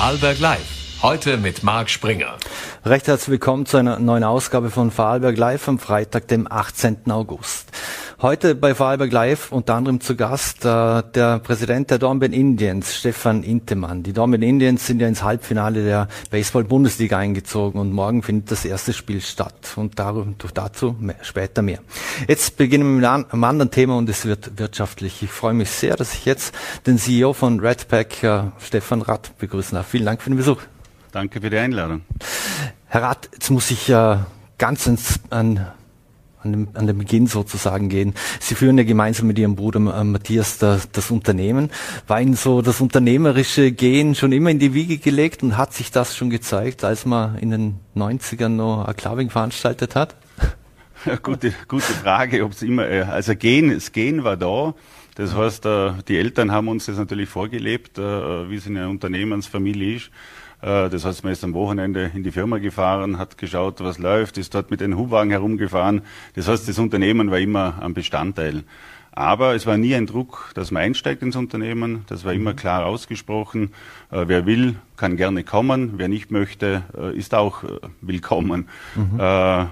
Vorarlberg Live. Heute mit Marc Springer. Recht herzlich willkommen zu einer neuen Ausgabe von Vorarlberg Live am Freitag, dem 18. August. Heute bei Vorarlberg Live unter anderem zu Gast äh, der Präsident der Dornbirn Indians, Stefan Intemann. Die Dornbirn Indians sind ja ins Halbfinale der Baseball-Bundesliga eingezogen und morgen findet das erste Spiel statt. Und darum, dazu mehr, später mehr. Jetzt beginnen wir mit einem anderen Thema und es wird wirtschaftlich. Ich freue mich sehr, dass ich jetzt den CEO von Redpack, äh, Stefan Rath, begrüßen darf. Vielen Dank für den Besuch. Danke für die Einladung. Herr Rath, jetzt muss ich äh, ganz ins, an, an, dem, an den Beginn sozusagen gehen. Sie führen ja gemeinsam mit Ihrem Bruder äh, Matthias das, das Unternehmen. War Ihnen so das unternehmerische Gehen schon immer in die Wiege gelegt und hat sich das schon gezeigt, als man in den 90ern noch ein Clubbing veranstaltet hat? Ja, gute, gute Frage, ob es immer, äh, also Gehen, das Gehen war da. Das heißt, äh, die Eltern haben uns das natürlich vorgelebt, äh, wie es in einer Unternehmensfamilie ist. Äh, das heißt, man ist am Wochenende in die Firma gefahren, hat geschaut, was läuft, ist dort mit den Hubwagen herumgefahren. Das heißt, das Unternehmen war immer ein Bestandteil. Aber es war nie ein Druck, dass man einsteigt ins Unternehmen. Das war immer mhm. klar ausgesprochen. Äh, wer will, kann gerne kommen. Wer nicht möchte, äh, ist auch willkommen. Mhm.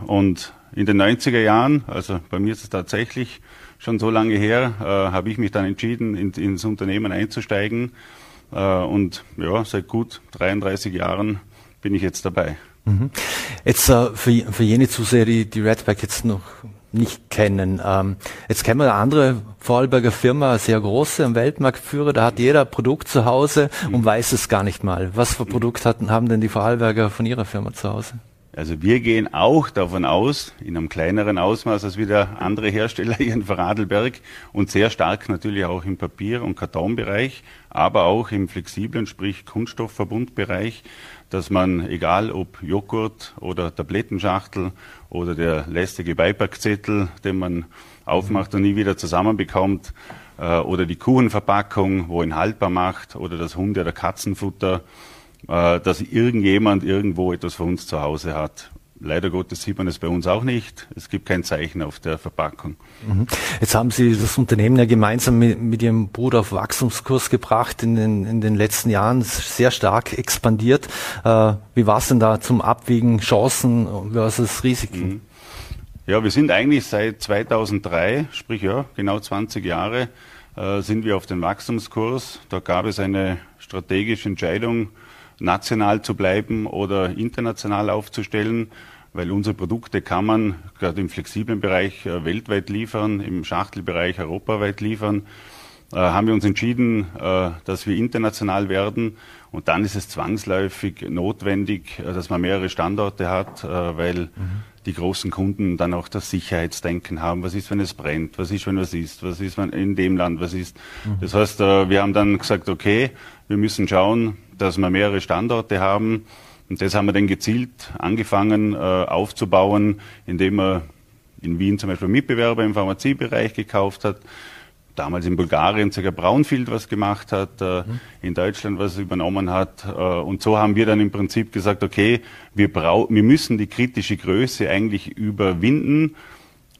und in den 90er Jahren, also bei mir ist es tatsächlich schon so lange her, habe ich mich dann entschieden, ins Unternehmen einzusteigen. Äh, und ja, seit gut 33 Jahren bin ich jetzt dabei. Mhm. Jetzt äh, für, für jene Zuseher, die die Redback jetzt noch nicht kennen. Ähm, jetzt kennen wir eine andere Vorarlberger Firma, sehr große, ein Weltmarktführer, da hat jeder Produkt zu Hause und mhm. weiß es gar nicht mal. Was für Produkt hatten, haben denn die Vorarlberger von ihrer Firma zu Hause? Also wir gehen auch davon aus, in einem kleineren Ausmaß als wieder andere Hersteller hier in Vorarlberg und sehr stark natürlich auch im Papier- und Kartonbereich, aber auch im flexiblen, sprich Kunststoffverbundbereich, dass man, egal ob Joghurt oder Tablettenschachtel oder der lästige Beipackzettel, den man aufmacht und nie wieder zusammenbekommt, äh, oder die Kuchenverpackung, wo ihn haltbar macht, oder das Hunde- oder Katzenfutter, äh, dass irgendjemand irgendwo etwas von uns zu Hause hat. Leider Gottes sieht man es bei uns auch nicht. Es gibt kein Zeichen auf der Verpackung. Mhm. Jetzt haben Sie das Unternehmen ja gemeinsam mit, mit Ihrem Bruder auf Wachstumskurs gebracht, in den, in den letzten Jahren sehr stark expandiert. Äh, wie war es denn da zum Abwägen Chancen versus Risiken? Mhm. Ja, wir sind eigentlich seit 2003, sprich ja, genau 20 Jahre, äh, sind wir auf dem Wachstumskurs. Da gab es eine strategische Entscheidung, national zu bleiben oder international aufzustellen, weil unsere Produkte kann man gerade im flexiblen Bereich äh, weltweit liefern, im Schachtelbereich europaweit liefern. Äh, haben wir uns entschieden, äh, dass wir international werden. Und dann ist es zwangsläufig notwendig, dass man mehrere Standorte hat, äh, weil mhm. die großen Kunden dann auch das Sicherheitsdenken haben. Was ist, wenn es brennt? Was ist, wenn was ist? Was ist, wenn in dem Land was ist? Mhm. Das heißt, wir haben dann gesagt, okay, wir müssen schauen, dass wir mehrere Standorte haben. Und das haben wir dann gezielt angefangen äh, aufzubauen, indem man in Wien zum Beispiel Mitbewerber im Pharmaziebereich gekauft hat, damals in Bulgarien sogar Braunfield was gemacht hat, äh, mhm. in Deutschland was übernommen hat. Äh, und so haben wir dann im Prinzip gesagt, okay, wir, brau wir müssen die kritische Größe eigentlich überwinden,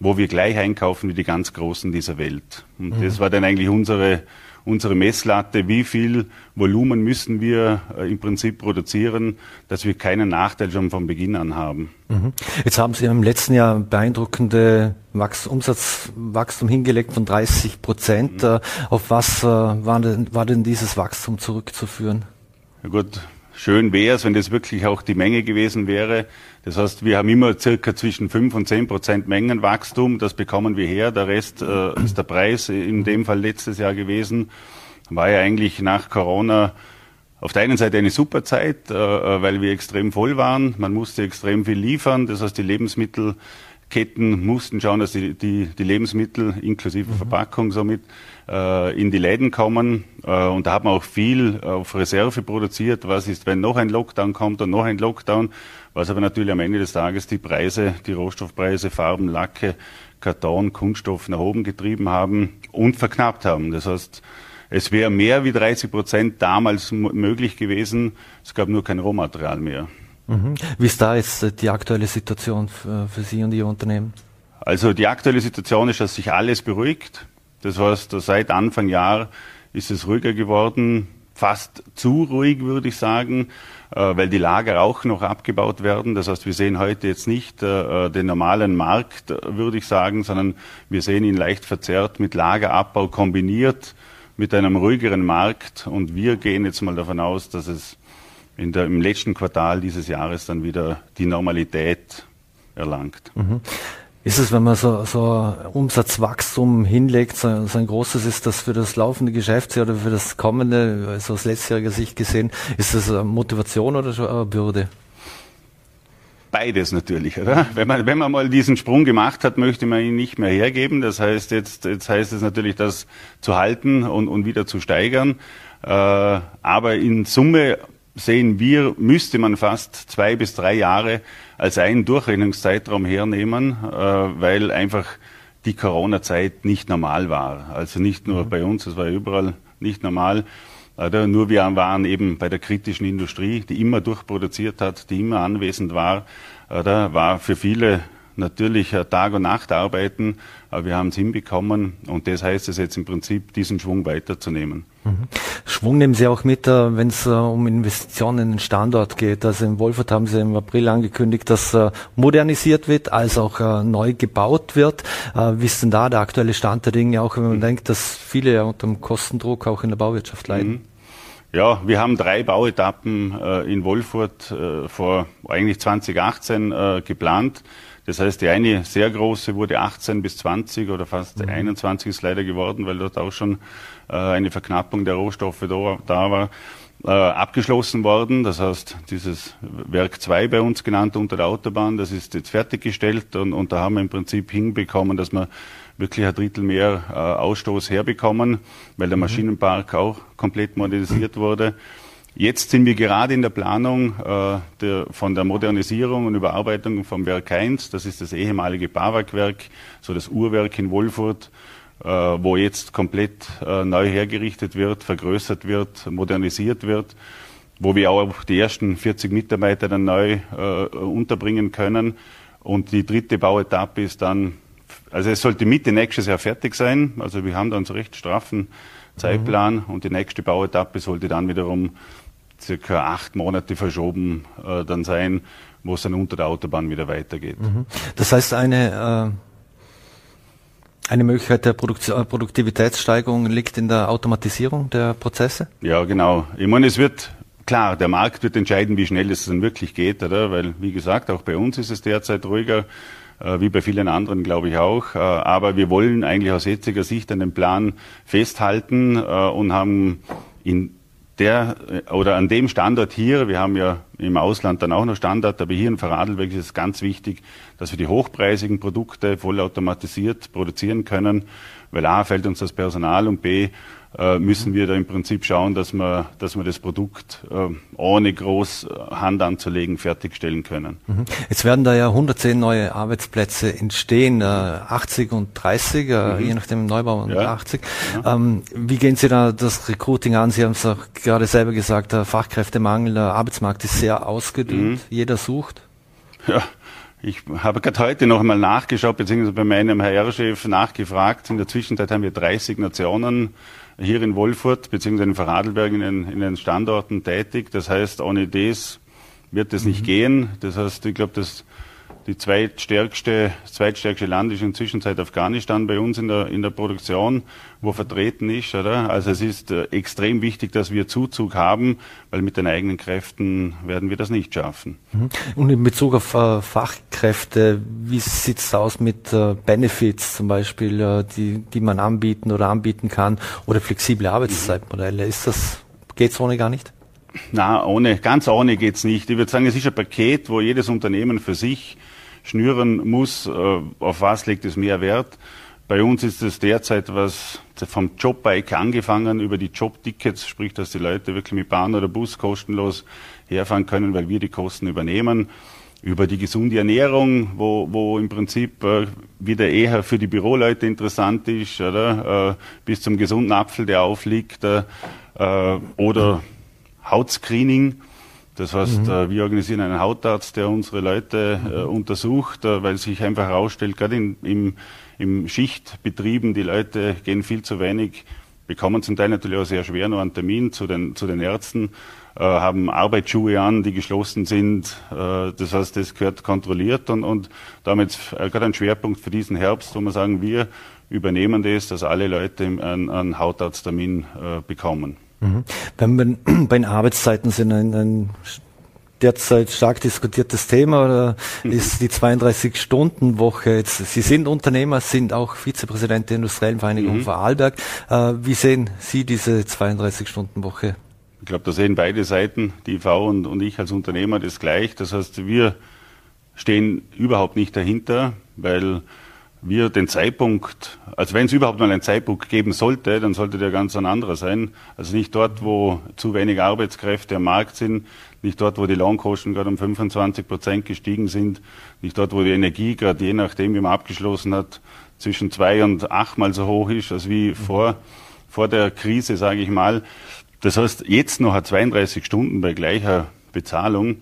wo wir gleich einkaufen wie die ganz Großen dieser Welt. Und mhm. das war dann eigentlich unsere unsere Messlatte, wie viel Volumen müssen wir äh, im Prinzip produzieren, dass wir keinen Nachteil schon von Beginn an haben. Mhm. Jetzt haben Sie im letzten Jahr beeindruckende Wachs Umsatzwachstum hingelegt von 30 Prozent. Mhm. Äh, auf was äh, war denn, war denn dieses Wachstum zurückzuführen? Ja gut, schön wäre es, wenn das wirklich auch die Menge gewesen wäre. Das heißt, wir haben immer circa zwischen 5 und 10 Prozent Mengenwachstum. Das bekommen wir her. Der Rest äh, ist der Preis in dem Fall letztes Jahr gewesen. War ja eigentlich nach Corona auf der einen Seite eine super Zeit, äh, weil wir extrem voll waren. Man musste extrem viel liefern. Das heißt, die Lebensmittelketten mussten schauen, dass die, die, die Lebensmittel inklusive mhm. Verpackung somit äh, in die Läden kommen. Äh, und da hat man auch viel auf Reserve produziert. Was ist, wenn noch ein Lockdown kommt und noch ein Lockdown? Was aber natürlich am Ende des Tages die Preise, die Rohstoffpreise, Farben, Lacke, Karton, Kunststoff nach oben getrieben haben und verknappt haben. Das heißt, es wäre mehr wie 30 Prozent damals möglich gewesen. Es gab nur kein Rohmaterial mehr. Mhm. Wie ist da jetzt äh, die aktuelle Situation für Sie und Ihr Unternehmen? Also die aktuelle Situation ist, dass sich alles beruhigt. Das heißt, seit Anfang Jahr ist es ruhiger geworden. fast zu ruhig, würde ich sagen, äh, weil die Lager auch noch abgebaut werden. Das heißt, wir sehen heute jetzt nicht äh, den normalen Markt, würde ich sagen, sondern wir sehen ihn leicht verzerrt mit Lagerabbau kombiniert mit einem ruhigeren Markt. Und wir gehen jetzt mal davon aus, dass es in der, im letzten Quartal dieses Jahres dann wieder die Normalität erlangt. Mhm. Ist es, wenn man so, so Umsatzwachstum hinlegt, so, so, ein großes ist das für das laufende Geschäftsjahr oder für das kommende, also aus letztjähriger Sicht gesehen, ist das Motivation oder eine Bürde? Beides natürlich, oder? Wenn man, wenn man mal diesen Sprung gemacht hat, möchte man ihn nicht mehr hergeben. Das heißt, jetzt, jetzt heißt es natürlich, das zu halten und, und wieder zu steigern. Äh, aber in Summe sehen wir, müsste man fast zwei bis drei Jahre als einen Durchrechnungszeitraum hernehmen, äh, weil einfach die Corona-Zeit nicht normal war. Also nicht nur mhm. bei uns, es war überall nicht normal. Oder? Nur wir waren eben bei der kritischen Industrie, die immer durchproduziert hat, die immer anwesend war. Oder? War für viele natürlich Tag und Nacht arbeiten, aber wir haben es hinbekommen und das heißt es jetzt im Prinzip, diesen Schwung weiterzunehmen. Mhm. Schwung nehmen Sie auch mit, äh, wenn es äh, um Investitionen in den Standort geht. Also in Wolfurt haben Sie im April angekündigt, dass äh, modernisiert wird, als auch neu gebaut wird. Wie ist denn da der aktuelle Stand der Dinge, auch wenn man mhm. denkt, dass viele ja unter dem Kostendruck auch in der Bauwirtschaft leiden? Mhm. Ja, wir haben drei Bauetappen in Wolfurt vor eigentlich 2018 geplant. Das heißt, die eine sehr große wurde 18 bis 20 oder fast mhm. 21 ist leider geworden, weil dort auch schon äh, eine Verknappung der Rohstoffe da, da war. Äh, abgeschlossen worden. Das heißt, dieses Werk 2 bei uns genannt unter der Autobahn, das ist jetzt fertiggestellt und, und da haben wir im Prinzip hinbekommen, dass wir wirklich ein Drittel mehr äh, Ausstoß herbekommen, weil der mhm. Maschinenpark auch komplett modernisiert wurde. Jetzt sind wir gerade in der Planung äh, der, von der Modernisierung und Überarbeitung vom Werk 1. Das ist das ehemalige BAWAG-Werk, so das Uhrwerk in Wolfurt, äh, wo jetzt komplett äh, neu hergerichtet wird, vergrößert wird, modernisiert wird, wo wir auch die ersten 40 Mitarbeiter dann neu äh, unterbringen können. Und die dritte Bauetappe ist dann, also es sollte Mitte nächstes Jahr fertig sein. Also wir haben dann so recht straffen Zeitplan mhm. und die nächste Bauetappe sollte dann wiederum circa acht Monate verschoben äh, dann sein, wo es dann unter der Autobahn wieder weitergeht. Mhm. Das heißt, eine, äh, eine Möglichkeit der Produkt äh, Produktivitätssteigerung liegt in der Automatisierung der Prozesse? Ja, genau. Ich meine, es wird klar, der Markt wird entscheiden, wie schnell es dann wirklich geht, oder? Weil, wie gesagt, auch bei uns ist es derzeit ruhiger, äh, wie bei vielen anderen, glaube ich auch. Äh, aber wir wollen eigentlich aus jetziger Sicht an dem Plan festhalten äh, und haben in der oder an dem Standort hier, wir haben ja im Ausland dann auch noch Standort, aber hier in Vorarlberg ist es ganz wichtig, dass wir die hochpreisigen Produkte vollautomatisiert produzieren können, weil A fällt uns das Personal und B äh, müssen wir da im Prinzip schauen, dass wir, dass wir das Produkt äh, ohne groß äh, Hand anzulegen fertigstellen können. Mhm. Jetzt werden da ja 110 neue Arbeitsplätze entstehen, 80 und 30, mhm. je nachdem Neubau und ja. 80. Ja. Ähm, wie gehen Sie da das Recruiting an? Sie haben es auch gerade selber gesagt, der Fachkräftemangel, der Arbeitsmarkt ist sehr ausgedünnt, mhm. jeder sucht. Ja, ich habe gerade heute noch einmal nachgeschaut, beziehungsweise bei meinem HR-Chef nachgefragt. In der Zwischenzeit haben wir 30 Nationen hier in Wolfurt beziehungsweise in Vorarlberg in den, in den Standorten tätig. Das heißt, ohne das wird es nicht mhm. gehen. Das heißt, ich glaube, dass die zweitstärkste, zweitstärkste Land ist inzwischen seit Afghanistan bei uns in der, in der Produktion, wo vertreten ist. Oder? Also es ist äh, extrem wichtig, dass wir Zuzug haben, weil mit den eigenen Kräften werden wir das nicht schaffen. Mhm. Und in Bezug auf äh, Fachkräfte, wie sieht es aus mit äh, Benefits zum Beispiel, die, die man anbieten oder anbieten kann oder flexible Arbeitszeitmodelle? Ist das, geht's ohne gar nicht? Na, ohne, ganz ohne geht's nicht. Ich würde sagen, es ist ein Paket, wo jedes Unternehmen für sich schnüren muss, äh, auf was legt es mehr Wert. Bei uns ist es derzeit was vom Jobbike angefangen über die Jobtickets, sprich, dass die Leute wirklich mit Bahn oder Bus kostenlos herfahren können, weil wir die Kosten übernehmen. Über die gesunde Ernährung, wo, wo im Prinzip äh, wieder eher für die Büroleute interessant ist, oder? Äh, bis zum gesunden Apfel, der aufliegt, äh, oder Hautscreening, das heißt, mhm. Äh, wir organisieren einen Hautarzt, der unsere Leute äh, untersucht, äh, weil sich einfach herausstellt, gerade in, im, im Schichtbetrieben, die Leute gehen viel zu wenig bekommen zum Teil natürlich auch sehr schwer noch einen Termin zu den, zu den Ärzten, äh, haben Arbeitsschuhe an, die geschlossen sind. Äh, das heißt, das gehört kontrolliert und, und damit äh, gerade ein Schwerpunkt für diesen Herbst, wo wir sagen, wir übernehmen das, dass alle Leute einen, einen Hautarzttermin bekommen. Mhm. Wenn wir bei den Arbeitszeiten sind, ein, ein derzeit stark diskutiertes Thema oder mhm. ist die 32-Stunden-Woche. Jetzt, Sie sind Unternehmer, sind auch Vizepräsident der Industriellen Vereinigung mhm. Vorarlberg. Äh, wie sehen Sie diese 32-Stunden-Woche? Ich glaube, da sehen beide Seiten, die IV und, und ich als Unternehmer, das gleich. Das heißt, wir stehen überhaupt nicht dahinter, weil wir den Zeitpunkt, also wenn es überhaupt mal einen Zeitpunkt geben sollte, dann sollte der ganz ein anderer sein. Also nicht dort, wo zu wenig Arbeitskräfte am Markt sind, nicht dort, wo die Lohnkosten gerade um 25 Prozent gestiegen sind, nicht dort, wo die Energie gerade je nachdem, wie man abgeschlossen hat, zwischen zwei und achtmal so hoch ist, als wie vor, vor der Krise, sage ich mal. Das heißt, jetzt noch 32 Stunden bei gleicher Bezahlung,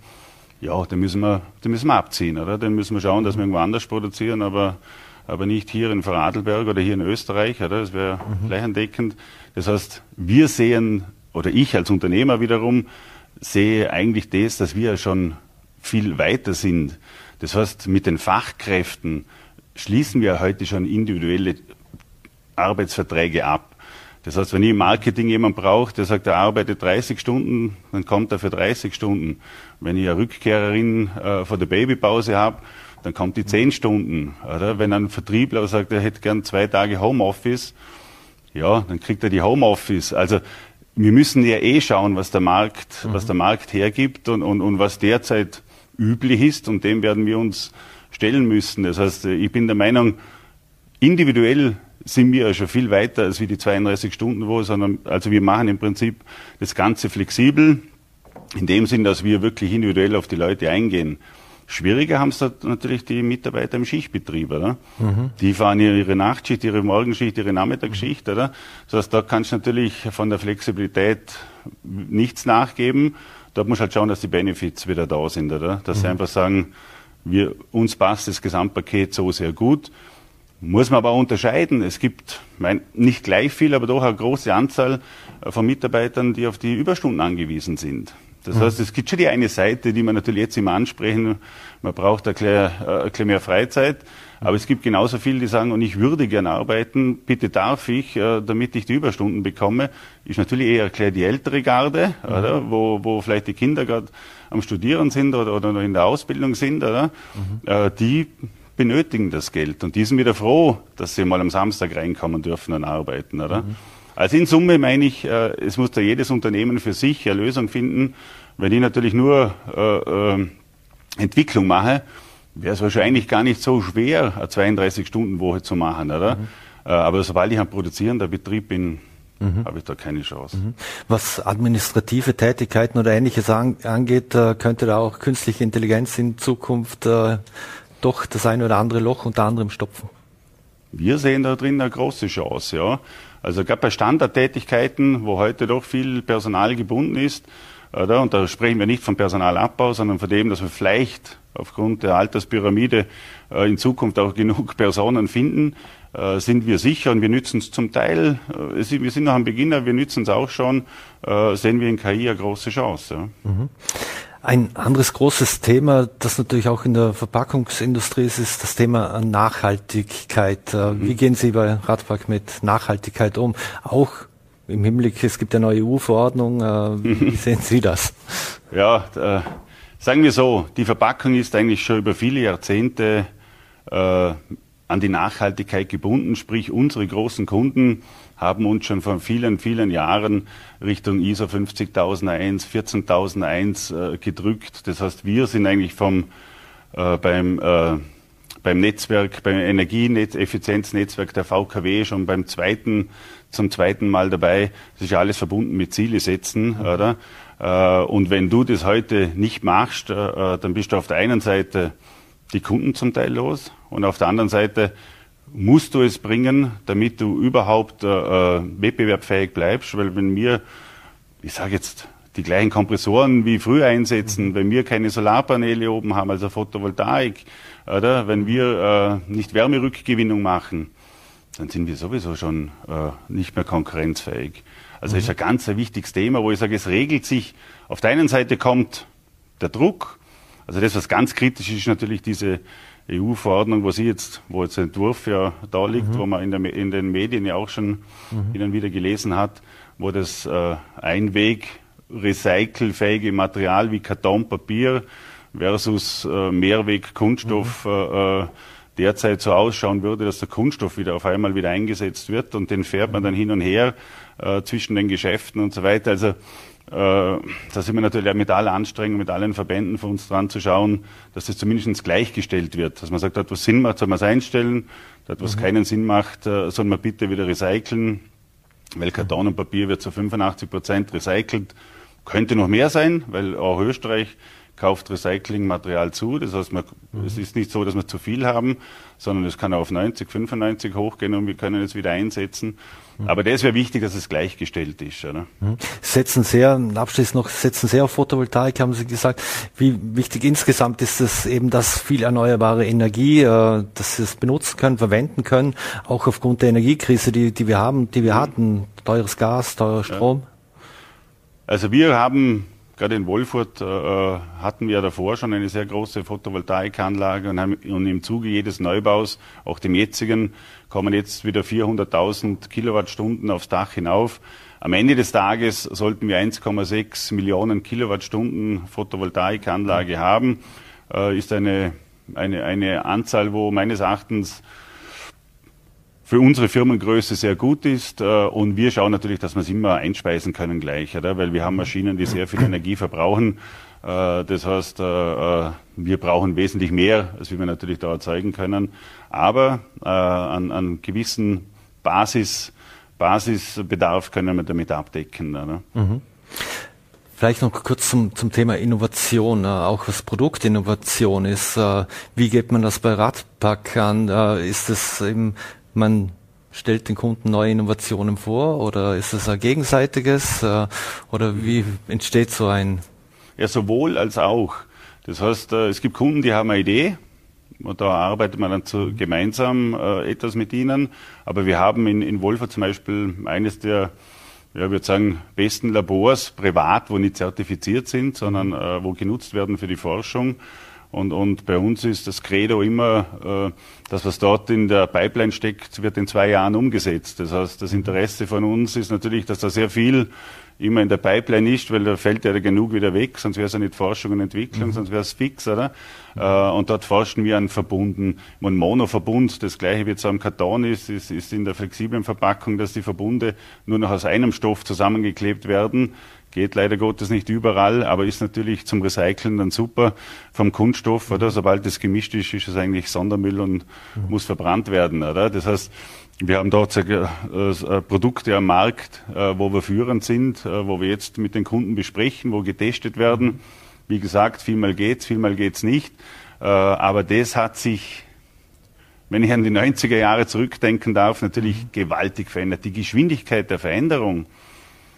ja, den müssen wir, den müssen wir abziehen, oder? Den müssen wir schauen, dass wir irgendwo anders produzieren, aber aber nicht hier in Vorarlberg oder hier in Österreich, oder? Das wäre mhm. flächendeckend. Das heißt, wir sehen, oder ich als Unternehmer wiederum, sehe eigentlich das, dass wir schon viel weiter sind. Das heißt, mit den Fachkräften schließen wir heute schon individuelle Arbeitsverträge ab. Das heißt, wenn ich im Marketing jemanden brauche, der sagt, er arbeitet 30 Stunden, dann kommt er für 30 Stunden. Wenn ich eine Rückkehrerin äh, vor der Babypause habe, dann kommt die zehn Stunden. Oder? Wenn ein Vertriebler sagt, er hätte gern zwei Tage Homeoffice, ja, dann kriegt er die Homeoffice. Also wir müssen ja eh schauen, was der Markt, mhm. was der Markt hergibt und, und, und was derzeit üblich ist und dem werden wir uns stellen müssen. Das heißt, ich bin der Meinung, individuell sind wir ja schon viel weiter als wie die 32 Stunden Woche, sondern also wir machen im Prinzip das Ganze flexibel, in dem Sinn, dass wir wirklich individuell auf die Leute eingehen. Schwieriger haben es natürlich die Mitarbeiter im Schichtbetrieb, oder? Mhm. Die fahren ihre Nachtschicht, ihre Morgenschicht, ihre Nachmittagsschicht, oder? Das heißt, da kannst du natürlich von der Flexibilität nichts nachgeben. Da muss halt schauen, dass die Benefits wieder da sind, oder? Dass mhm. sie einfach sagen, wir, uns passt das Gesamtpaket so sehr gut. Muss man aber auch unterscheiden. Es gibt mein, nicht gleich viel, aber doch eine große Anzahl von Mitarbeitern, die auf die Überstunden angewiesen sind. Das heißt, es gibt schon die eine Seite, die man natürlich jetzt immer ansprechen, man braucht ein bisschen, ein bisschen mehr Freizeit, aber es gibt genauso viele, die sagen, und ich würde gern arbeiten, bitte darf ich, äh, damit ich die Überstunden bekomme, ist natürlich eher klar die ältere Garde, mhm. oder, wo, wo vielleicht die Kinder gerade am Studieren sind oder, oder noch in der Ausbildung sind, oder, mhm. Äh, die benötigen das Geld und die sind wieder froh, dass sie mal am Samstag reinkommen dürfen und arbeiten, oder? Mhm. Also in Summe meine ich, äh, es muss da jedes Unternehmen für sich eine Lösung finden. Wenn ich natürlich nur äh, äh, Entwicklung mache, wäre es wahrscheinlich gar nicht so schwer, eine 32-Stunden-Woche zu machen, oder? Mhm. Äh, aber sobald ich ein produzierender Betrieb bin, Mhm. habe ich da keine Chance. Mhm. Was administrative Tätigkeiten oder ähnliches angeht, äh, könnte da auch künstliche Intelligenz in Zukunft äh, doch das eine oder andere Loch unter anderem stopfen? Wir sehen da drin eine große Chance, ja. Also gerade bei Standardtätigkeiten, wo heute doch viel Personal gebunden ist, oder? und da sprechen wir nicht von Personalabbau, sondern von dem, dass wir vielleicht aufgrund der Alterspyramide äh, in Zukunft auch genug Personen finden, äh, sind wir sicher und wir nützen es zum Teil, äh, wir sind noch am Beginner, wir nützen es auch schon, äh, sehen wir in KI eine große Chance. Ja. Mhm. Ein anderes großes Thema, das natürlich auch in der Verpackungsindustrie ist, ist das Thema Nachhaltigkeit. Äh, mhm. Wie gehen Sie bei Radpark mit Nachhaltigkeit um? Auch im Hinblick, es gibt eine neue EU-Verordnung. Äh, wie sehen Sie das? Ja, äh, sagen wir so, die Verpackung ist eigentlich schon über viele Jahrzehnte äh, an die Nachhaltigkeit gebunden, sprich unsere großen Kunden haben uns schon vor vielen, vielen Jahren Richtung ISO 50001, 14001 äh, gedrückt. Das heißt, wir sind eigentlich vom, äh, beim, äh, beim Netzwerk, beim Energieeffizienznetzwerk der VKW schon beim zweiten, zum zweiten Mal dabei. Das ist ja alles verbunden mit Ziele setzen, mhm. oder? Äh, und wenn du das heute nicht machst, äh, äh, dann bist du auf der einen Seite die Kunden zum Teil los und auf der anderen Seite musst du es bringen, damit du überhaupt äh, äh, wettbewerbsfähig bleibst. Weil wenn wir, ich sage jetzt, die gleichen Kompressoren wie früher einsetzen, wenn wir keine Solarpaneele oben haben, also Photovoltaik, oder wenn wir äh, nicht Wärmerückgewinnung machen, dann sind wir sowieso schon äh, nicht mehr konkurrenzfähig. Also mhm. ist ein ganz ein wichtiges Thema, wo ich sage, es regelt sich. Auf der einen Seite kommt der Druck. Also das, was ganz kritisch ist, natürlich diese EU-Verordnung, wo sie jetzt, wo jetzt der Entwurf ja da liegt, mhm. wo man in, der, in, den Medien ja auch schon mhm. hin und wieder gelesen hat, wo das äh, Einweg recycelfähige Material wie Karton, Papier versus äh, Mehrweg Kunststoff mhm. äh, äh derzeit so ausschauen würde, dass der Kunststoff wieder auf einmal wieder eingesetzt wird und den fährt man dann hin und her äh, zwischen den Geschäften und so weiter. Also da sind wir natürlich auch mit aller Anstrengung, mit allen Verbänden für uns dran zu schauen, dass das zumindest gleichgestellt wird. Dass man sagt, dort was Sinn macht, soll man es einstellen, dort was mhm. keinen Sinn macht, äh, soll man bitte wieder recyceln, weil Karton und Papier wird zu 85 Prozent recycelt. Könnte noch mehr sein, weil auch Österreich kauft Recyclingmaterial zu. Das heißt, man, mhm. es ist nicht so, dass wir zu viel haben, sondern es kann auf 90, 95 hochgehen und wir können es wieder einsetzen. Mhm. Aber das wäre wichtig, dass es gleichgestellt ist. Oder? Mhm. Setzen sehr, abschließend noch, setzen sehr auf Photovoltaik, haben Sie gesagt. Wie wichtig insgesamt ist es eben, dass viel erneuerbare Energie, äh, dass Sie es benutzen können, verwenden können, auch aufgrund der Energiekrise, die, die wir haben, die wir mhm. hatten, teures Gas, teurer Strom? Ja. Also wir haben Gerade in Wolfurt äh, hatten wir davor schon eine sehr große Photovoltaikanlage und, haben, und im Zuge jedes Neubaus, auch dem jetzigen, kommen jetzt wieder 400.000 Kilowattstunden aufs Dach hinauf. Am Ende des Tages sollten wir 1,6 Millionen Kilowattstunden Photovoltaikanlage haben. Äh, ist eine, eine, eine Anzahl, wo meines Erachtens für unsere Firmengröße sehr gut ist. Äh, und wir schauen natürlich, dass wir es immer einspeisen können gleich, oder? weil wir haben Maschinen, die sehr viel Energie verbrauchen. Äh, das heißt, äh, wir brauchen wesentlich mehr, als wir natürlich da erzeugen können. Aber an, an gewissen Basis, Basisbedarf können wir damit abdecken. Oder? Mhm. Vielleicht noch kurz zum, zum Thema Innovation, äh, auch was Produktinnovation ist. Äh, wie geht man das bei Radpack an? Äh, ist es eben man stellt den Kunden neue Innovationen vor oder ist es ein gegenseitiges äh, oder wie entsteht so ein? Ja, sowohl als auch. Das heißt, äh, es gibt Kunden, die haben eine Idee und da arbeitet man dann zu, gemeinsam äh, etwas mit ihnen. Aber wir haben in, in Wolfer zum Beispiel eines der ja, ich würde sagen, besten Labors privat, wo nicht zertifiziert sind, sondern äh, wo genutzt werden für die Forschung. Und, und bei uns ist das Credo immer, äh, das, was dort in der Pipeline steckt, wird in zwei Jahren umgesetzt. Das heißt, das Interesse von uns ist natürlich, dass da sehr viel immer in der Pipeline ist, weil da fällt ja genug wieder weg, sonst wäre es ja nicht Forschung und Entwicklung, mhm. sonst wäre es fix, oder? Mhm. und dort forschen wir an Verbunden. Und Monoverbund, das gleiche wie jetzt am Karton ist, ist, ist in der flexiblen Verpackung, dass die Verbunde nur noch aus einem Stoff zusammengeklebt werden. Geht leider Gottes nicht überall, aber ist natürlich zum Recyceln dann super vom Kunststoff, oder? Sobald es gemischt ist, ist es eigentlich Sondermüll und mhm. muss verbrannt werden, oder? Das heißt, wir haben dort äh, Produkte am Markt, äh, wo wir führend sind, äh, wo wir jetzt mit den Kunden besprechen, wo getestet werden. Wie gesagt, vielmal geht's, vielmal geht's nicht. Aber das hat sich wenn ich an die 90er Jahre zurückdenken darf, natürlich mhm. gewaltig verändert. Die Geschwindigkeit der Veränderung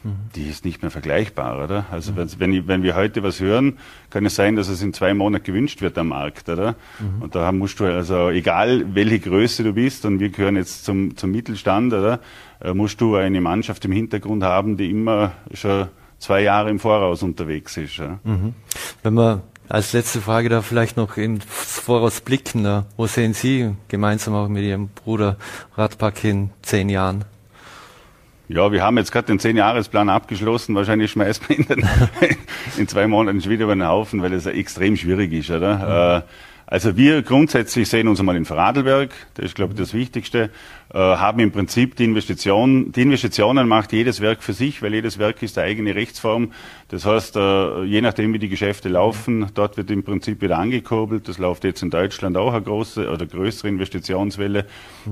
die ist nicht mehr vergleichbar, oder? Also mhm. wenn, wenn wir heute was hören, kann es sein, dass es in zwei Monaten gewünscht wird am Markt, oder? Mhm. Und da musst du also, egal welche Größe du bist, und wir gehören jetzt zum, zum Mittelstand, oder? Äh, musst du eine Mannschaft im Hintergrund haben, die immer schon zwei Jahre im Voraus unterwegs ist. Ja? Mhm. Wenn wir als letzte Frage da vielleicht noch ins Voraus blicken, wo sehen Sie gemeinsam auch mit Ihrem Bruder Radpack in zehn Jahren? Ja, wir haben jetzt gerade den Zehn-Jahres-Plan abgeschlossen. Wahrscheinlich schmeißt man ihn dann in zwei Monaten wieder über den Haufen, weil es ja extrem schwierig ist, oder? Mhm. Also wir grundsätzlich sehen uns einmal in Vorarlberg, das ist glaube ich das Wichtigste, äh, haben im Prinzip die Investition, die Investitionen macht jedes Werk für sich, weil jedes Werk ist eine eigene Rechtsform. Das heißt, äh, je nachdem wie die Geschäfte laufen, dort wird im Prinzip wieder angekurbelt. Das läuft jetzt in Deutschland auch eine große oder größere Investitionswelle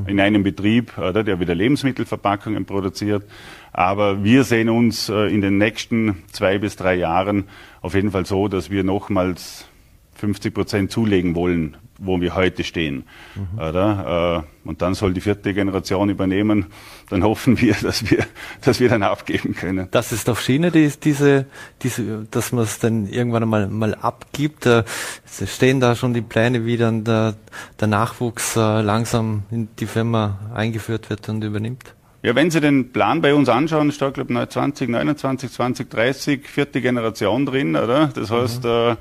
in einem Betrieb, oder, der wieder Lebensmittelverpackungen produziert. Aber wir sehen uns äh, in den nächsten zwei bis drei Jahren auf jeden Fall so, dass wir nochmals 50 Prozent zulegen wollen, wo wir heute stehen. Mhm. Oder? Äh, und dann soll die vierte Generation übernehmen. Dann hoffen wir, dass wir, dass wir dann abgeben können. Das ist auf Schiene, die, diese, diese, dass man es dann irgendwann einmal mal abgibt. Äh, stehen da schon die Pläne, wie dann der, der Nachwuchs äh, langsam in die Firma eingeführt wird und übernimmt? Ja, wenn Sie den Plan bei uns anschauen, steht, glaube ich, 2029, 2030, vierte Generation drin, oder? Das heißt, mhm. äh,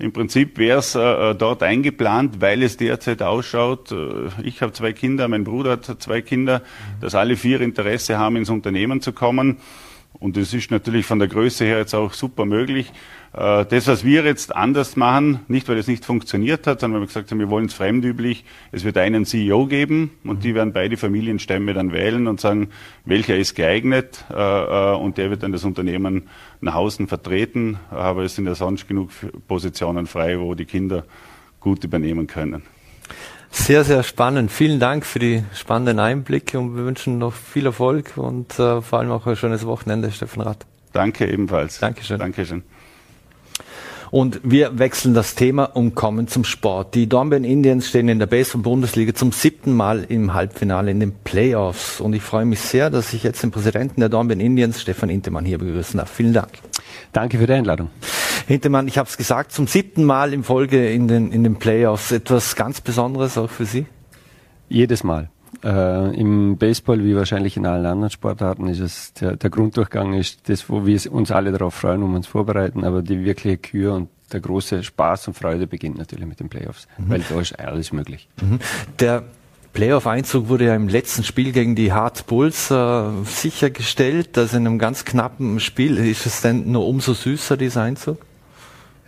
im Prinzip wäre es äh, dort eingeplant, weil es derzeit ausschaut. Äh, ich habe zwei Kinder, mein Bruder hat zwei Kinder, dass alle vier Interesse haben, ins Unternehmen zu kommen. Und das ist natürlich von der Größe her jetzt auch super möglich. Äh, das, was wir jetzt anders machen, nicht weil es nicht funktioniert hat, sondern weil wir gesagt haben, wir wollen es fremdüblich. Es wird einen CEO geben und die werden beide Familienstämme dann wählen und sagen, welcher ist geeignet äh, äh, und der wird dann das Unternehmen nach außen vertreten. Aber es sind ja sonst genug Positionen frei, wo die Kinder gut übernehmen können. Sehr, sehr spannend. Vielen Dank für die spannenden Einblicke und wir wünschen noch viel Erfolg und äh, vor allem auch ein schönes Wochenende, Steffen Rath. Danke ebenfalls. Dankeschön. Dankeschön. Und wir wechseln das Thema und kommen zum Sport. Die Dornbirn Indians stehen in der Baseball-Bundesliga zum siebten Mal im Halbfinale in den Playoffs. Und ich freue mich sehr, dass ich jetzt den Präsidenten der Dornbirn Indians, Stefan Intemann, hier begrüßen darf. Vielen Dank. Danke für die Einladung. Hintermann, ich habe es gesagt, zum siebten Mal in Folge in den, in den Playoffs. Etwas ganz Besonderes auch für Sie? Jedes Mal. Äh, Im Baseball, wie wahrscheinlich in allen anderen Sportarten, ist es der, der Grunddurchgang ist das, wo wir uns alle darauf freuen, um uns vorbereiten, aber die wirkliche Kür und der große Spaß und Freude beginnt natürlich mit den Playoffs, mhm. weil da ist alles möglich. Mhm. Der Playoff-Einzug wurde ja im letzten Spiel gegen die Hard Bulls äh, sichergestellt. Also in einem ganz knappen Spiel. Ist es denn nur umso süßer, dieser Einzug?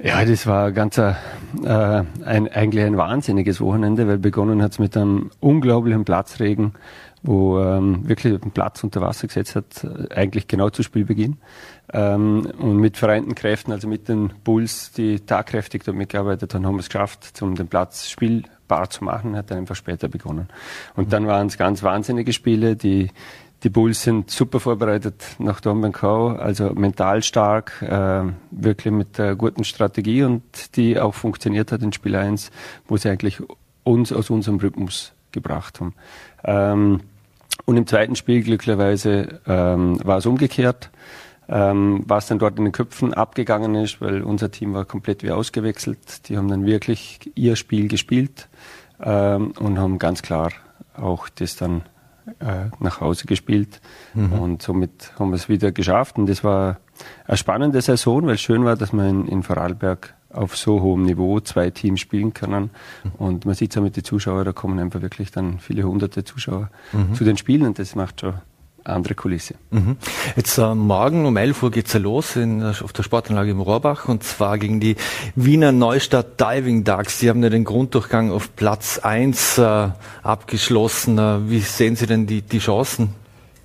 Ja, das war ganz äh, ein, eigentlich ein wahnsinniges Wochenende, weil begonnen hat es mit einem unglaublichen Platzregen, wo ähm, wirklich den Platz unter Wasser gesetzt hat, äh, eigentlich genau zu Spielbeginn. Ähm, und mit vereinten Kräften, also mit den Bulls, die tagkräftig dort mitgearbeitet haben, haben wir es geschafft, um den Platz spielbar zu machen, hat dann einfach später begonnen. Und dann waren es ganz wahnsinnige Spiele, die die Bulls sind super vorbereitet nach Dombenkau, also mental stark, äh, wirklich mit einer guten Strategie und die auch funktioniert hat in Spiel 1, wo sie eigentlich uns aus unserem Rhythmus gebracht haben. Ähm, und im zweiten Spiel glücklicherweise ähm, war es umgekehrt, ähm, was dann dort in den Köpfen abgegangen ist, weil unser Team war komplett wie ausgewechselt. Die haben dann wirklich ihr Spiel gespielt ähm, und haben ganz klar auch das dann äh, nach Hause gespielt. Mhm. Und somit haben wir es wieder geschafft. Und das war eine spannende Saison, weil es schön war, dass man in, in Vorarlberg auf so hohem Niveau zwei Teams spielen können. Und man sieht es auch mit den Zuschauern, da kommen einfach wirklich dann viele hunderte Zuschauer mhm. zu den Spielen und das macht schon andere Kulisse. Mhm. Jetzt äh, morgen um 11 Uhr geht's ja los in, auf der Sportanlage im Rohrbach und zwar gegen die Wiener Neustadt Diving Ducks. Sie haben ja den Grunddurchgang auf Platz 1 äh, abgeschlossen. Äh, wie sehen Sie denn die, die Chancen?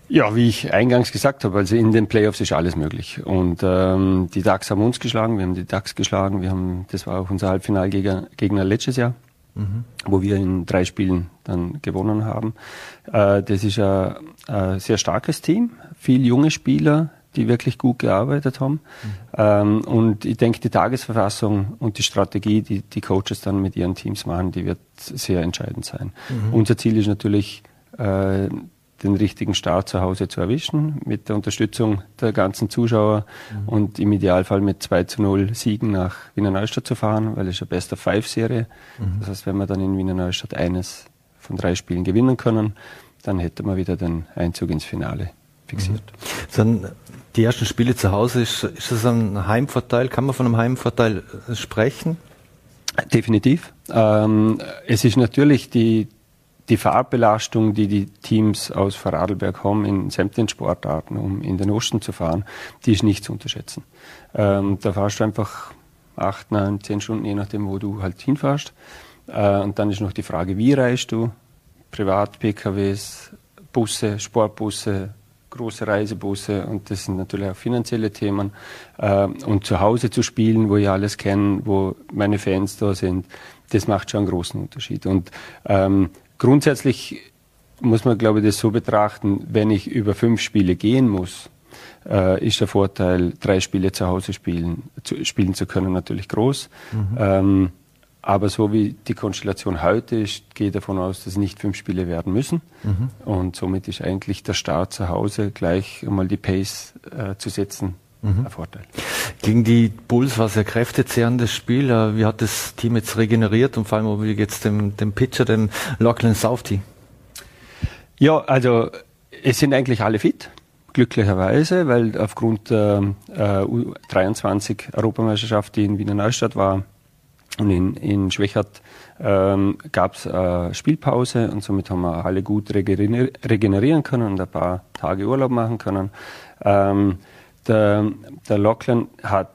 Ja, wie ich eingangs gesagt habe, also in den Playoffs ist alles möglich. Und ähm, die Ducks haben uns geschlagen, wir haben die Ducks geschlagen, wir haben, das war auch unser Halbfinalgegner letztes Jahr mhm. wo wir in drei Spielen dann gewonnen haben. Äh, das ist ein, ein, sehr starkes Team, viel junge Spieler, die wirklich gut gearbeitet haben. Mhm. Ähm, und ich denke, die Tagesverfassung und die Strategie, die die Coaches dann mit ihren Teams machen, die wird sehr entscheidend sein. Mhm. Unser Ziel ist natürlich, äh, den richtigen Start zu Hause zu erwischen, mit der Unterstützung der ganzen Zuschauer mhm. und im Idealfall mit 2 zu 0 Siegen nach Wiener Neustadt zu fahren, weil es eine Best of Five Serie. Mhm. Das heißt, wenn wir dann in Wiener Neustadt eines von drei Spielen gewinnen können, dann hätte man wieder den Einzug ins Finale fixiert. Mhm. Dann die ersten Spiele zu Hause, ist, ist das ein Heimvorteil? Kann man von einem Heimvorteil sprechen? Definitiv. Ähm, es ist natürlich die, die Fahrbelastung, die die Teams aus Vorarlberg haben in sämtlichen Sportarten, um in den Osten zu fahren, die ist nicht zu unterschätzen. Ähm, da fahrst du einfach acht, neun, zehn Stunden, je nachdem, wo du halt hinfährst. Äh, und dann ist noch die Frage, wie reist du? Privat, PKWs, Busse, Sportbusse, große Reisebusse und das sind natürlich auch finanzielle Themen. Äh, und zu Hause zu spielen, wo ich alles kenne, wo meine Fans da sind, das macht schon einen großen Unterschied. Und ähm, grundsätzlich muss man, glaube ich, das so betrachten, wenn ich über fünf Spiele gehen muss, äh, ist der Vorteil, drei Spiele zu Hause spielen zu, spielen zu können, natürlich groß. Mhm. Ähm, Aber so wie die Konstellation heute ist, gehe ich davon aus, dass nicht fünf Spiele werden müssen. Mhm. Und somit ist eigentlich der Start zu Hause gleich einmal die Pace äh, zu setzen mhm. ein Vorteil. Gegen die Bulls war es ja kräftezehrendes Spiel. Äh, wie hat das Team jetzt regeneriert und vor allem wie jetzt dem, dem Pitcher, dem Lachlan Southey? Ja, also es sind eigentlich alle fit glücklicherweise, weil aufgrund der äh, U23 Europameisterschaft, die in Wiener Neustadt war, und in, in Schwächert ähm, gab es äh, Spielpause und somit haben wir alle gut regenerieren können und ein paar Tage Urlaub machen können. Ähm, der, der Lachlan hat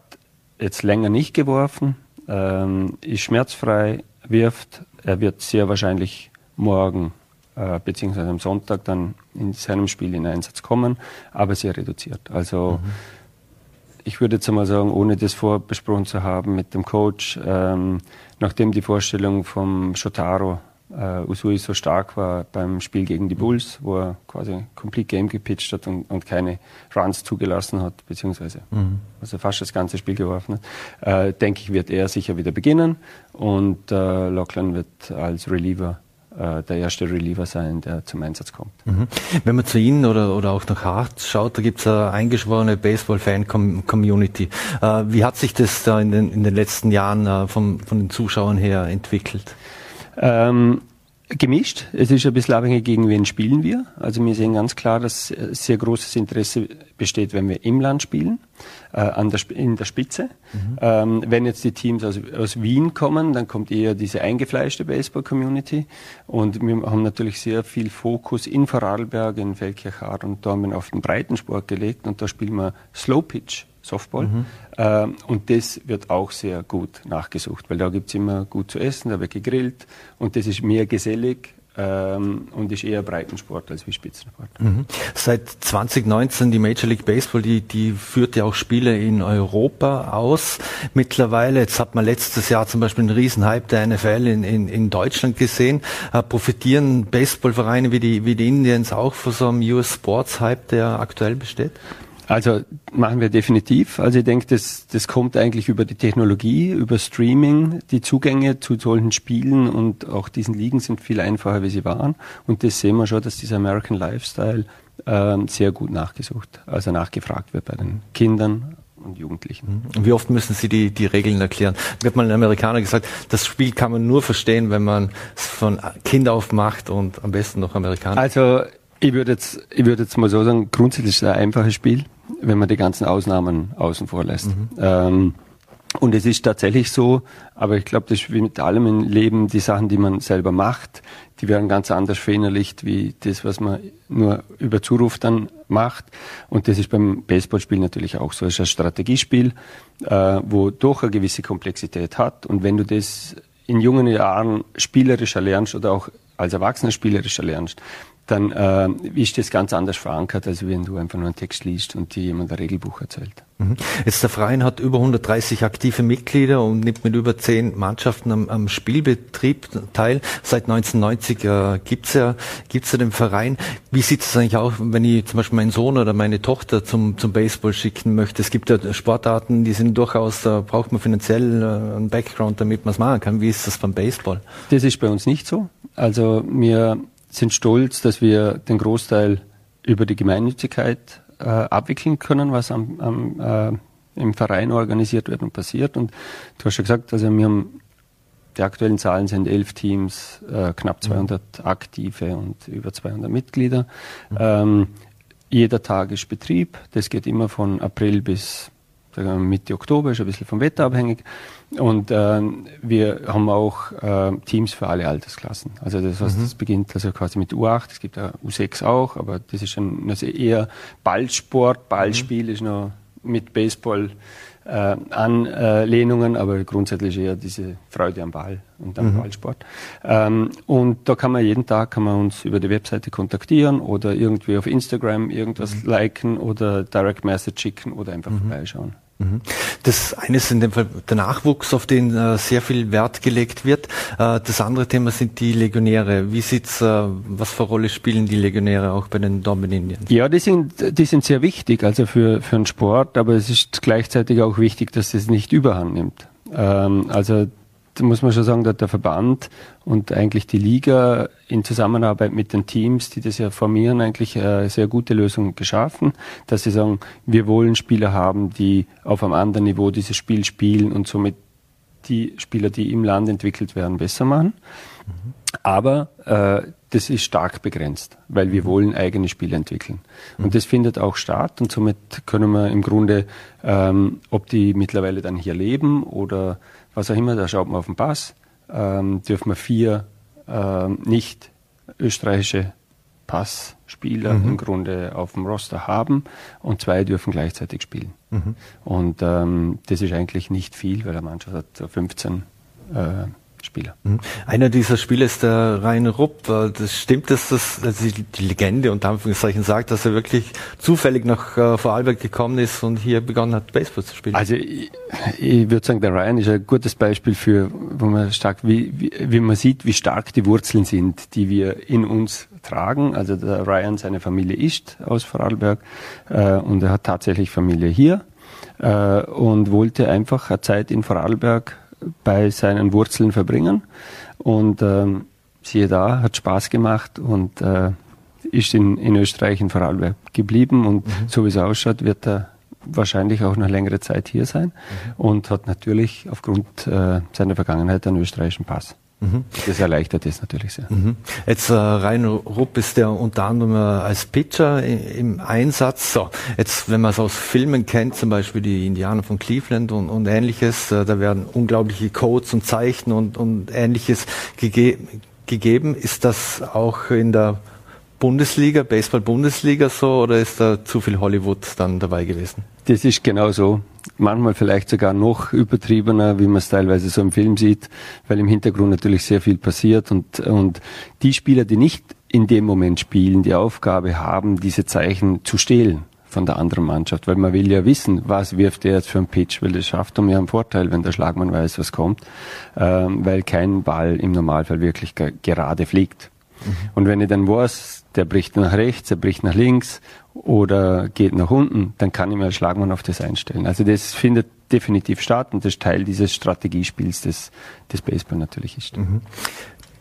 jetzt länger nicht geworfen, ähm, ist schmerzfrei, wirft. Er wird sehr wahrscheinlich morgen äh, beziehungsweise am Sonntag dann in seinem Spiel in Einsatz kommen, aber sehr reduziert. Also mhm ich würde jetzt einmal sagen, ohne das vorbesprochen zu haben mit dem Coach, ähm, nachdem die Vorstellung vom Shotaro äh, Usui so stark war beim Spiel gegen die Bulls, wo er quasi Complete Game gepitcht hat und, und keine Runs zugelassen hat, beziehungsweise mhm. also fast das ganze Spiel geworfen hat, äh, denke ich, wird er sicher wieder beginnen und äh, Lachlan wird als Reliever äh, der erste Reliever sein, der zum Einsatz kommt. Mhm. Wenn man zu Ihnen oder, oder auch nach Hart schaut, da gibt es eine eingeschworene Baseball-Fan-Community. Äh, wie hat sich das da in den, in den letzten Jahren äh, vom, von den Zuschauern her entwickelt? Ähm, gemischt. Es ist ein bisschen abhängig, gegen wen spielen wir. Also wir sehen ganz klar, dass sehr großes Interesse besteht, wenn wir im Land spielen, äh, an der, in der Spitze. Mhm. Ähm, wenn jetzt die Teams aus, aus Wien kommen, dann kommt eher diese eingefleischte Baseball-Community. Und wir haben natürlich sehr viel Fokus in Vorarlberg, in Feldkirchhaar und Dormen auf den Breitensport gelegt. Und da spielen wir Slow Pitch Softball. Mhm. Ähm, und das wird auch sehr gut nachgesucht, weil da gibt es immer gut zu essen, da wird gegrillt und das ist mehr gesellig ähm, und ist eher Breitensport als wie Spitzensport. Mhm. Seit 2019 die Major League Baseball, die, die führt ja auch Spiele in Europa aus. Mittlerweile, jetzt hat man letztes Jahr zum Beispiel einen Riesenhype der NFL in, in, in Deutschland gesehen. Äh, profitieren Baseballvereine wie die, wie die Indians auch von so einem US Sports Hype, der aktuell besteht? Also machen wir definitiv. Also ich denke, das, das kommt eigentlich über die Technologie, über Streaming. Die Zugänge zu solchen Spielen und auch diesen Ligen sind viel einfacher, wie sie waren. Und das sehen wir schon, dass dieser American Lifestyle äh, sehr gut nachgesucht, also nachgefragt wird bei den Kindern, und Jugendlichen. Und wie oft müssen Sie die, die Regeln erklären? Mir hat mal ein Amerikaner gesagt, das Spiel kann man nur verstehen, wenn man es von Kind auf macht und am besten noch Amerikaner. Also ich würde jetzt, ich würde jetzt mal so sagen, grundsätzlich ist es ein einfaches Spiel, wenn man die ganzen Ausnahmen außen vor lässt. Mhm. Ähm, und es ist tatsächlich so, aber ich glaube, das ist wie mit allem im Leben, die Sachen, die man selber macht, die werden ganz anders verinnerlicht, wie das, was man nur über Zuruf dann macht. Und das ist beim Baseballspiel natürlich auch so. Es ist ein Strategiespiel, äh, wo doch eine gewisse Komplexität hat. Und wenn du das in jungen Jahren spielerisch erlernst oder auch als Erwachsener spielerisch erlernst, dann äh, ist das ganz anders verankert, als wenn du einfach nur einen Text liest und dir jemand ein Regelbuch erzählt. Mhm. Jetzt der Verein hat über 130 aktive Mitglieder und nimmt mit über zehn Mannschaften am, am Spielbetrieb teil. Seit 1990 äh, gibt's ja, gibt's ja den Verein. Wie sieht es eigentlich aus, wenn ich zum Beispiel meinen Sohn oder meine Tochter zum, zum Baseball schicken möchte? Es gibt ja Sportarten, die sind durchaus, da braucht man finanziell äh, einen Background, damit man es machen kann. Wie ist das beim Baseball? Das ist bei uns nicht so. Also wir sind stolz, dass wir den Großteil über die Gemeinnützigkeit äh, abwickeln können, was am, am, äh, im Verein organisiert wird und passiert. Und du hast ja gesagt, also wir haben die aktuellen Zahlen sind elf Teams, äh, knapp 200 mhm. aktive und über 200 Mitglieder. Mhm. Ähm, jeder Tag ist Betrieb. Das geht immer von April bis Mitte Oktober, ist ein bisschen vom Wetter abhängig. Und äh, wir haben auch äh, Teams für alle Altersklassen. Also das heißt, mhm. das beginnt also quasi mit U8, es gibt ja U6 auch, aber das ist schon also eher Ballsport, Ballspiel mhm. ist noch mit Baseball äh, Anlehnungen, aber grundsätzlich eher diese Freude am Ball und am mhm. Ballsport. Ähm, und da kann man jeden Tag kann man uns über die Webseite kontaktieren oder irgendwie auf Instagram irgendwas mhm. liken oder Direct Message schicken oder einfach mhm. vorbeischauen. Mhm. Das eine ist in dem Fall der Nachwuchs, auf den äh, sehr viel Wert gelegt wird. Äh, das andere Thema sind die Legionäre. Wie sieht's, äh, was für Rolle spielen die Legionäre auch bei den Indians? Ja, die sind, die sind sehr wichtig, also für, für den Sport, aber es ist gleichzeitig auch wichtig, dass es nicht überhand nimmt. Ähm, also da muss man schon sagen, dass der Verband und eigentlich die Liga in Zusammenarbeit mit den Teams, die das ja formieren, eigentlich eine sehr gute Lösung geschaffen, dass sie sagen, wir wollen Spieler haben, die auf einem anderen Niveau dieses Spiel spielen und somit die Spieler, die im Land entwickelt werden, besser machen. Mhm. Aber äh, das ist stark begrenzt, weil wir wollen eigene Spiele entwickeln. Und das findet auch statt und somit können wir im Grunde, ähm, ob die mittlerweile dann hier leben oder was auch immer, da schaut man auf den Pass, ähm, dürfen wir vier ähm, nicht österreichische Passspieler mhm. im Grunde auf dem Roster haben und zwei dürfen gleichzeitig spielen. Mhm. Und ähm, das ist eigentlich nicht viel, weil der Mannschaft hat 15 äh, Spieler. Mhm. Einer dieser Spieler ist der Rainer Rupp. Äh, das stimmt, dass das dass die Legende unter Anführungszeichen sagt, dass er wirklich zufällig nach äh, Vorarlberg gekommen ist und hier begonnen hat, Baseball zu spielen. Also ich, ich würde sagen, der Ryan ist ein gutes Beispiel für, wo man stark, wie, wie, wie man sieht, wie stark die Wurzeln sind, die wir in uns tragen. Also der Ryan, seine Familie ist aus Vorarlberg äh, und er hat tatsächlich Familie hier äh, und wollte einfach eine Zeit in Vorarlberg bei seinen Wurzeln verbringen. Und ähm, siehe da, hat Spaß gemacht und äh, ist in, in Österreich in Vorarlberg geblieben. Und mhm. so wie es ausschaut, wird er wahrscheinlich auch noch längere Zeit hier sein mhm. und hat natürlich aufgrund äh, seiner Vergangenheit einen österreichischen Pass. Mhm. Das erleichtert es natürlich sehr. Mhm. Jetzt äh, Rainer Rupp ist ja unter anderem äh, als Pitcher im Einsatz. So, jetzt, wenn man es aus Filmen kennt, zum Beispiel die Indianer von Cleveland und, und ähnliches, äh, da werden unglaubliche Codes und Zeichen und, und ähnliches gege gegeben. Ist das auch in der Bundesliga, Baseball-Bundesliga so oder ist da zu viel Hollywood dann dabei gewesen? Das ist genau so. Manchmal vielleicht sogar noch übertriebener, wie man es teilweise so im Film sieht, weil im Hintergrund natürlich sehr viel passiert und, und die Spieler, die nicht in dem Moment spielen, die Aufgabe haben, diese Zeichen zu stehlen von der anderen Mannschaft, weil man will ja wissen, was wirft er jetzt für einen Pitch, weil das schafft um ja einen Vorteil, wenn der Schlagmann weiß, was kommt, ähm, weil kein Ball im Normalfall wirklich gerade fliegt. Mhm. Und wenn ich dann weiß, der bricht nach rechts, er bricht nach links oder geht nach unten, dann kann ich mir Schlagmann auf das einstellen. Also das findet definitiv statt und das ist Teil dieses Strategiespiels, das das Baseball natürlich ist. Mhm.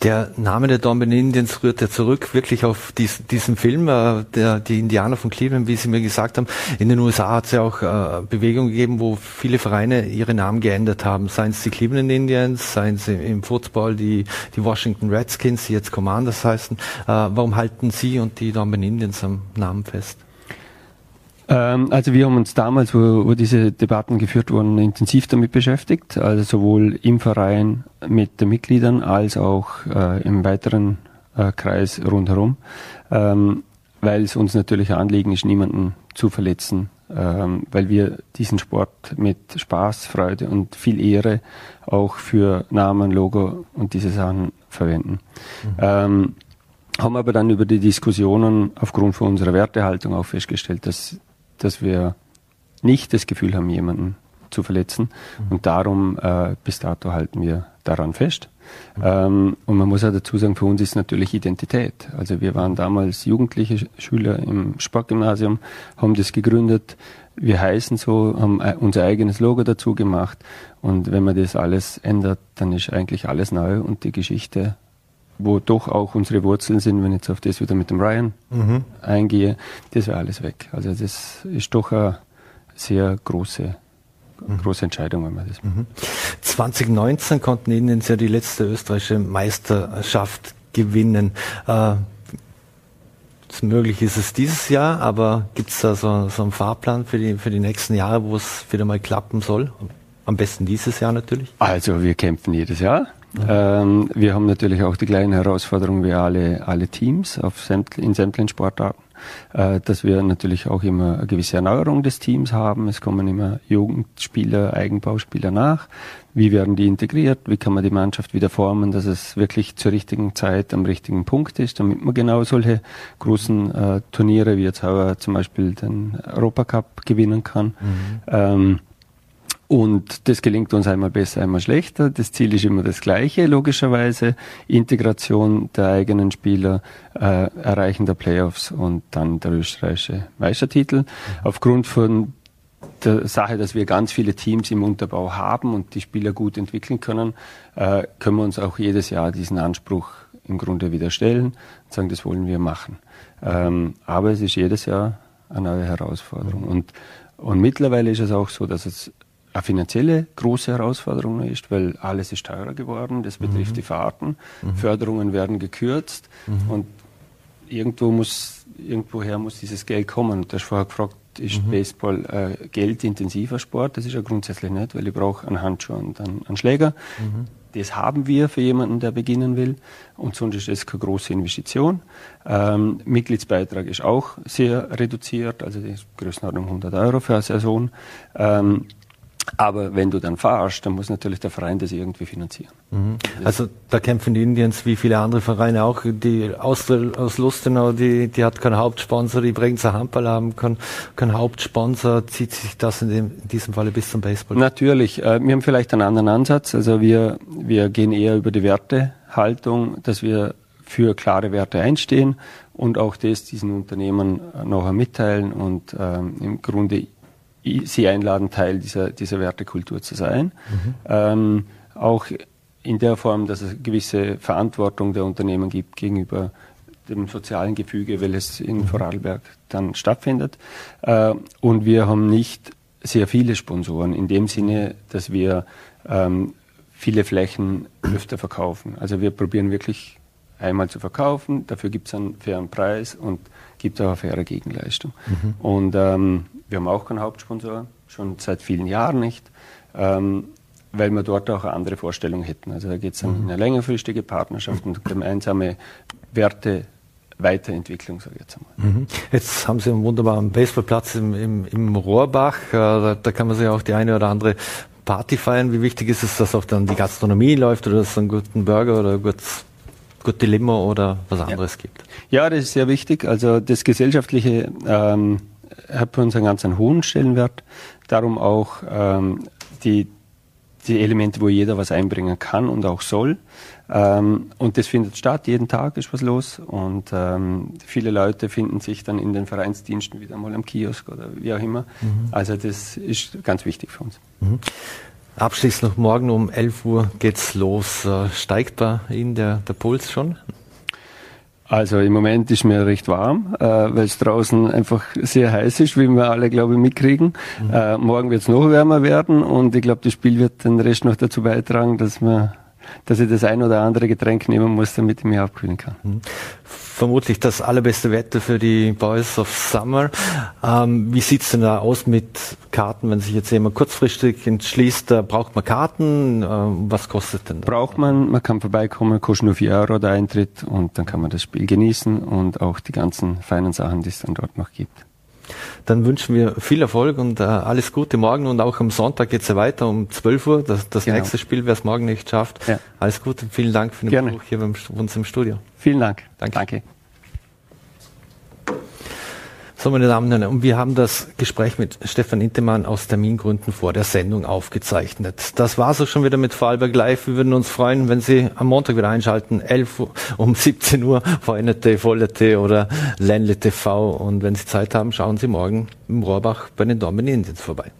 Der Name der Indians rührt ja zurück wirklich auf dies, diesen Film, äh, der, die Indianer von Cleveland, wie Sie mir gesagt haben. In den USA hat es ja auch äh, Bewegungen gegeben, wo viele Vereine ihre Namen geändert haben. Seien es die Cleveland Indians, seien es im Football die, die Washington Redskins, die jetzt Commanders heißen. Äh, warum halten Sie und die Indians am Namen fest? Ähm, also wir haben uns damals, wo, wo, diese Debatten geführt wurden, intensiv damit beschäftigt, also sowohl im Verein mit den Mitgliedern als auch äh, im weiteren äh, Kreis rundherum, ähm, weil es uns natürlich ein Anliegen ist, niemanden zu verletzen, ähm, weil wir diesen Sport mit Spaß, Freude und viel Ehre auch für Namen, Logo und diese Sachen verwenden. Mhm. Ähm, haben aber dann über die Diskussionen aufgrund von unserer Wertehaltung auch festgestellt, dass dass wir nicht das Gefühl haben, jemanden zu verletzen. Mhm. Und darum äh, bis dato halten wir daran fest. Ähm, und man muss auch dazu sagen, für uns ist natürlich Identität. Also wir waren damals jugendliche Schüler im Sportgymnasium, haben das gegründet. Wir heißen so, haben äh, unser eigenes Logo dazu gemacht. Und wenn man das alles ändert, dann ist eigentlich alles neu und die Geschichte wo doch auch unsere Wurzeln sind, wenn ich jetzt auf das wieder mit dem Ryan mhm. eingehe, das wäre alles weg. Also das ist doch eine sehr große, mhm. große Entscheidung, wenn man das mhm. 2019 konnten Ihnen ja die letzte österreichische Meisterschaft gewinnen. Äh, möglich ist es dieses Jahr, aber gibt es da so, so einen Fahrplan für die, für die nächsten Jahre, wo es wieder mal klappen soll? Am besten dieses Jahr natürlich. Also wir kämpfen jedes Jahr. Ähm, wir haben natürlich auch die gleichen Herausforderungen wie alle, alle Teams auf sämt, in sämtlichen Sportarten, äh, dass wir natürlich auch immer eine gewisse Erneuerung des Teams haben. Es kommen immer Jugendspieler, Eigenbauspieler nach. Wie werden die integriert? Wie kann man die Mannschaft wieder formen, dass es wirklich zur richtigen Zeit am richtigen Punkt ist, damit man genau solche großen äh, Turniere wie jetzt auch zum Beispiel den Europacup gewinnen kann. Mhm. Ähm, und das gelingt uns einmal besser, einmal schlechter. Das Ziel ist immer das gleiche, logischerweise. Integration der eigenen Spieler, äh, Erreichen der Playoffs und dann der österreichische Meistertitel. Aufgrund von der Sache, dass wir ganz viele Teams im Unterbau haben und die Spieler gut entwickeln können, äh, können wir uns auch jedes Jahr diesen Anspruch im Grunde wieder stellen und sagen, das wollen wir machen. Ähm, aber es ist jedes Jahr eine neue Herausforderung. Und, und mittlerweile ist es auch so, dass es eine finanzielle große Herausforderung ist, weil alles ist teurer geworden. Das betrifft mhm. die Fahrten. Mhm. Förderungen werden gekürzt mhm. und irgendwo muss, irgendwoher muss dieses Geld kommen. Du hast vorher gefragt, ist mhm. Baseball äh, geldintensiver Sport? Das ist ja grundsätzlich nicht, weil ich brauche einen Handschuh und einen, einen Schläger. Mhm. Das haben wir für jemanden, der beginnen will. Und sonst ist das keine große Investition. Ähm, Mitgliedsbeitrag ist auch sehr reduziert, also die Größenordnung 100 Euro für eine Saison. Ähm, aber wenn du dann fahrst, dann muss natürlich der Verein das irgendwie finanzieren. Mhm. Also da kämpfen die Indians wie viele andere Vereine auch. Die aus, aus Lustenau, die, die hat keinen Hauptsponsor, die Bregenzer Handball haben keinen, keinen Hauptsponsor. Zieht sich das in, dem, in diesem Falle bis zum Baseball? Natürlich. Äh, wir haben vielleicht einen anderen Ansatz. Also wir, wir gehen eher über die Wertehaltung, dass wir für klare Werte einstehen und auch das diesen Unternehmen nachher mitteilen und ähm, im Grunde Sie einladen, Teil dieser, dieser Wertekultur zu sein. Mhm. Ähm, auch in der Form, dass es gewisse Verantwortung der Unternehmen gibt gegenüber dem sozialen Gefüge, welches in mhm. Vorarlberg dann stattfindet. Äh, und wir haben nicht sehr viele Sponsoren in dem Sinne, dass wir ähm, viele Flächen öfter verkaufen. Also wir probieren wirklich einmal zu verkaufen, dafür gibt es einen fairen Preis und gibt auch eine faire Gegenleistung. Mhm. Und ähm, wir haben auch keinen Hauptsponsor, schon seit vielen Jahren nicht, ähm, weil wir dort auch eine andere Vorstellung hätten. Also da geht es um mhm. eine längerfristige Partnerschaft und gemeinsame Werte. Weiterentwicklung, sage ich jetzt einmal. Mhm. Jetzt haben Sie einen wunderbaren Baseballplatz im, im, im Rohrbach. Äh, da, da, kann man sich auch die eine oder andere Party feiern. Wie wichtig ist es, dass auch dann die Gastronomie läuft oder dass es einen guten Burger oder ein gutes, gute Limo oder was anderes ja. gibt? Ja, das ist sehr wichtig. Also das gesellschaftliche ähm, hat für uns einen ganz einen hohen Stellenwert. Darum auch ähm, die, die Elemente, wo jeder was einbringen kann und auch soll. Ähm, und das findet statt, jeden Tag ist was los. Und ähm, viele Leute finden sich dann in den Vereinsdiensten wieder mal am Kiosk oder wie auch immer. Mhm. Also das ist ganz wichtig für uns. Mhm. Abschließend noch morgen um 11 Uhr geht's los. Äh, steigt bei Ihnen der, der Puls schon? Also im Moment ist mir recht warm, äh, weil es draußen einfach sehr heiß ist, wie wir alle, glaube ich, mitkriegen. Mhm. Äh, morgen wird es noch wärmer werden und ich glaube, das Spiel wird den Rest noch dazu beitragen, dass man dass ich das ein oder andere Getränk nehmen muss, damit ich mich abkühlen kann. Mhm. Vermutlich das allerbeste Wetter für die Boys of Summer. Ähm, wie sieht's denn da aus mit Karten, wenn sich jetzt jemand kurzfristig entschließt, da braucht man Karten? Ähm, was kostet denn das? Braucht man, man kann vorbeikommen, kostet nur 4 Euro der Eintritt und dann kann man das Spiel genießen und auch die ganzen feinen Sachen, die es dann dort noch gibt. Dann wünschen wir viel Erfolg und äh, alles Gute morgen und auch am Sonntag geht es ja weiter um 12 Uhr. Das, das genau. nächste Spiel, wer es morgen nicht schafft. Ja. Alles Gute und vielen Dank für den Gerne. Besuch hier bei uns im Studio. Vielen Dank. Danke. Danke. So, meine Damen und Herren, und wir haben das Gespräch mit Stefan Intemann aus Termingründen vor der Sendung aufgezeichnet. Das war so schon wieder mit Vorarlberg Live. Wir würden uns freuen, wenn Sie am Montag wieder einschalten, 11 Uhr, um 17 Uhr, VNT, VollT oder Ländle TV. Und wenn Sie Zeit haben, schauen Sie morgen im Rohrbach bei den Indians vorbei.